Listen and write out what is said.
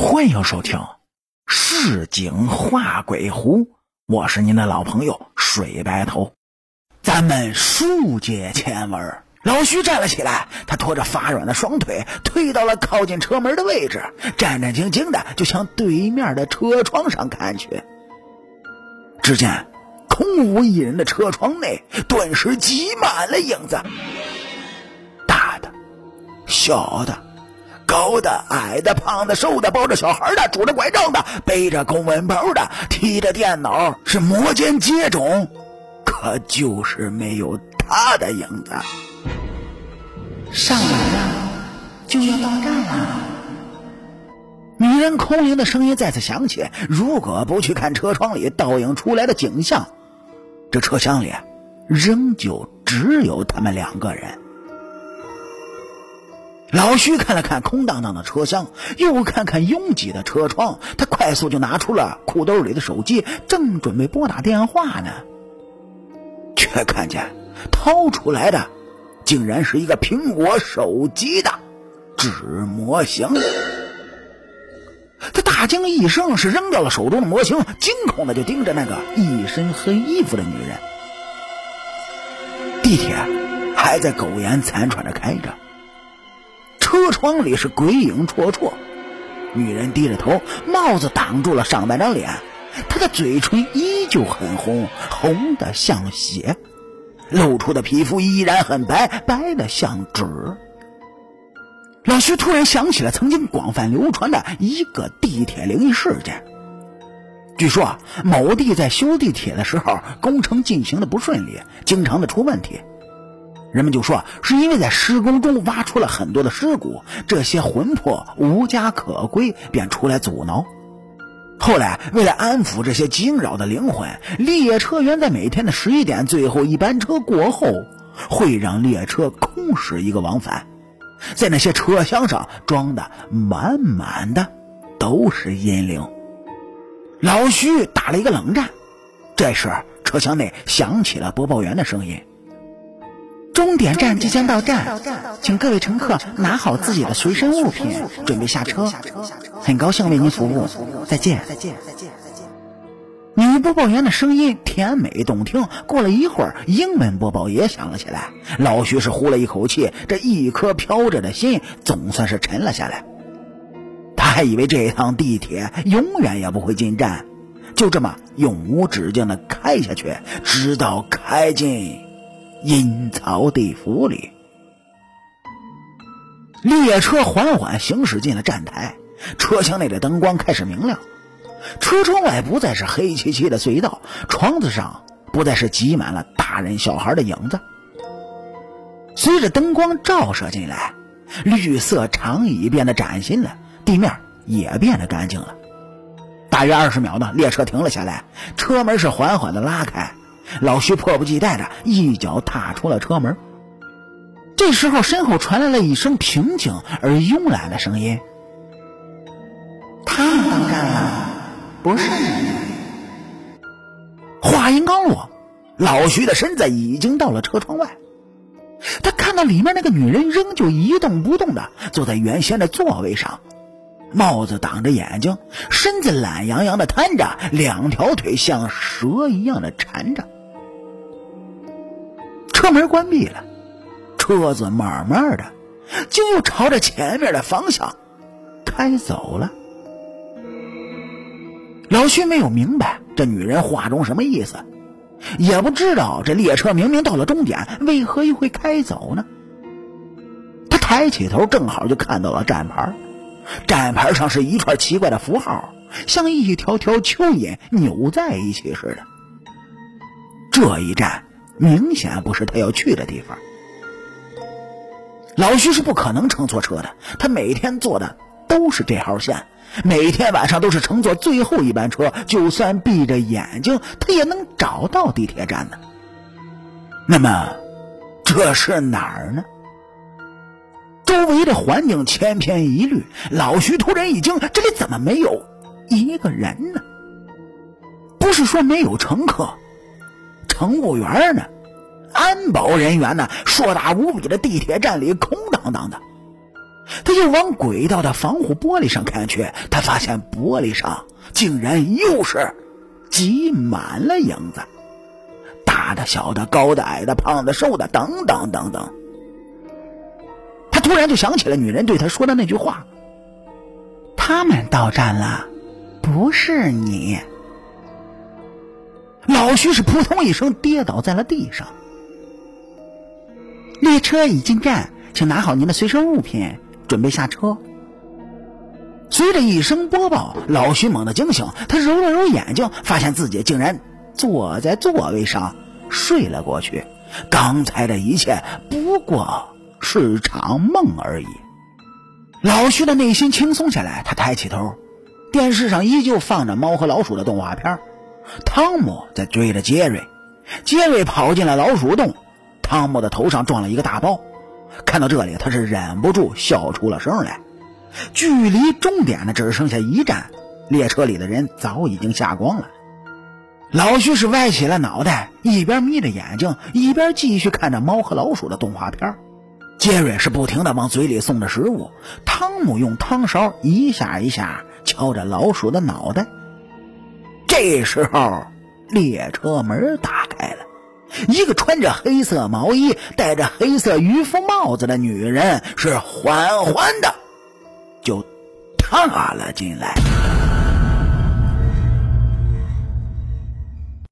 欢迎收听《市井画鬼狐》，我是您的老朋友水白头。咱们书接前文，老徐站了起来，他拖着发软的双腿，退到了靠近车门的位置，战战兢兢的就向对面的车窗上看去。只见空无一人的车窗内，顿时挤满了影子，大的、小的。高的、矮的、胖的、瘦的，抱着小孩的，拄着拐杖的，背着公文包的，提着电脑，是摩肩接踵，可就是没有他的影子。上来了，就要到站了。女人空灵的声音再次响起。如果不去看车窗里倒映出来的景象，这车厢里仍旧只有他们两个人。老徐看了看空荡荡的车厢，又看看拥挤的车窗，他快速就拿出了裤兜里的手机，正准备拨打电话呢，却看见掏出来的竟然是一个苹果手机的纸模型。他大惊一声，是扔掉了手中的模型，惊恐的就盯着那个一身黑衣服的女人。地铁还在苟延残喘着开着。窗里是鬼影绰绰，女人低着头，帽子挡住了上半张脸，她的嘴唇依旧很红，红的像血，露出的皮肤依然很白，白的像纸。老徐突然想起了曾经广泛流传的一个地铁灵异事件。据说啊某地在修地铁的时候，工程进行的不顺利，经常的出问题。人们就说，是因为在施工中挖出了很多的尸骨，这些魂魄无家可归，便出来阻挠。后来，为了安抚这些惊扰的灵魂，列车员在每天的十一点最后一班车过后，会让列车空驶一个往返，在那些车厢上装的满满的都是阴灵。老徐打了一个冷战，这时车厢内响起了播报员的声音。终点站即将到站，请各位乘客拿好自己的随身物品，准备下车。很高兴为您服务，再见。女播报员的声音甜美动听。过了一会儿，英文播报也响了起来。老徐是呼了一口气，这一颗飘着的心总算是沉了下来。他还以为这一趟地铁永远也不会进站，就这么永无止境的开下去，直到开进。阴曹地府里，列车缓缓行驶进了站台，车厢内的灯光开始明亮，车窗外不再是黑漆漆的隧道，窗子上不再是挤满了大人小孩的影子。随着灯光照射进来，绿色长椅变得崭新了，地面也变得干净了。大约二十秒呢，列车停了下来，车门是缓缓的拉开。老徐迫不及待的一脚踏出了车门。这时候，身后传来了一声平静而慵懒的声音：“他们当站了，不是你。”话音刚落，老徐的身子已经到了车窗外。他看到里面那个女人仍旧一动不动的坐在原先的座位上，帽子挡着眼睛，身子懒洋洋的瘫着，两条腿像蛇一样的缠着。车门关闭了，车子慢慢的就又朝着前面的方向开走了。老徐没有明白这女人话中什么意思，也不知道这列车明明到了终点，为何又会开走呢？他抬起头，正好就看到了站牌，站牌上是一串奇怪的符号，像一条条蚯蚓扭在一起似的。这一站。明显不是他要去的地方。老徐是不可能乘错车的，他每天坐的都是这号线，每天晚上都是乘坐最后一班车，就算闭着眼睛，他也能找到地铁站的。那么，这是哪儿呢？周围的环境千篇一律，老徐突然一惊：这里怎么没有一个人呢？不是说没有乘客？乘务员呢？安保人员呢？硕大无比的地铁站里空荡荡的。他就往轨道的防护玻璃上看去，他发现玻璃上竟然又是挤满了影子，大的、小的、高的、矮的、胖的、瘦的，等等等等。他突然就想起了女人对他说的那句话：“他们到站了，不是你。”老徐是扑通一声跌倒在了地上。列车已进站，请拿好您的随身物品，准备下车。随着一声播报，老徐猛地惊醒，他揉了揉眼睛，发现自己竟然坐在座位上睡了过去。刚才的一切不过是场梦而已。老徐的内心轻松下来，他抬起头，电视上依旧放着猫和老鼠的动画片。汤姆在追着杰瑞，杰瑞跑进了老鼠洞，汤姆的头上撞了一个大包。看到这里，他是忍不住笑出了声来。距离终点呢，只剩下一站，列车里的人早已经下光了。老徐是歪起了脑袋，一边眯着眼睛，一边继续看着猫和老鼠的动画片。杰瑞是不停的往嘴里送着食物，汤姆用汤勺一下一下敲着老鼠的脑袋。这时候，列车门打开了，一个穿着黑色毛衣、戴着黑色渔夫帽子的女人是缓缓的就踏了进来。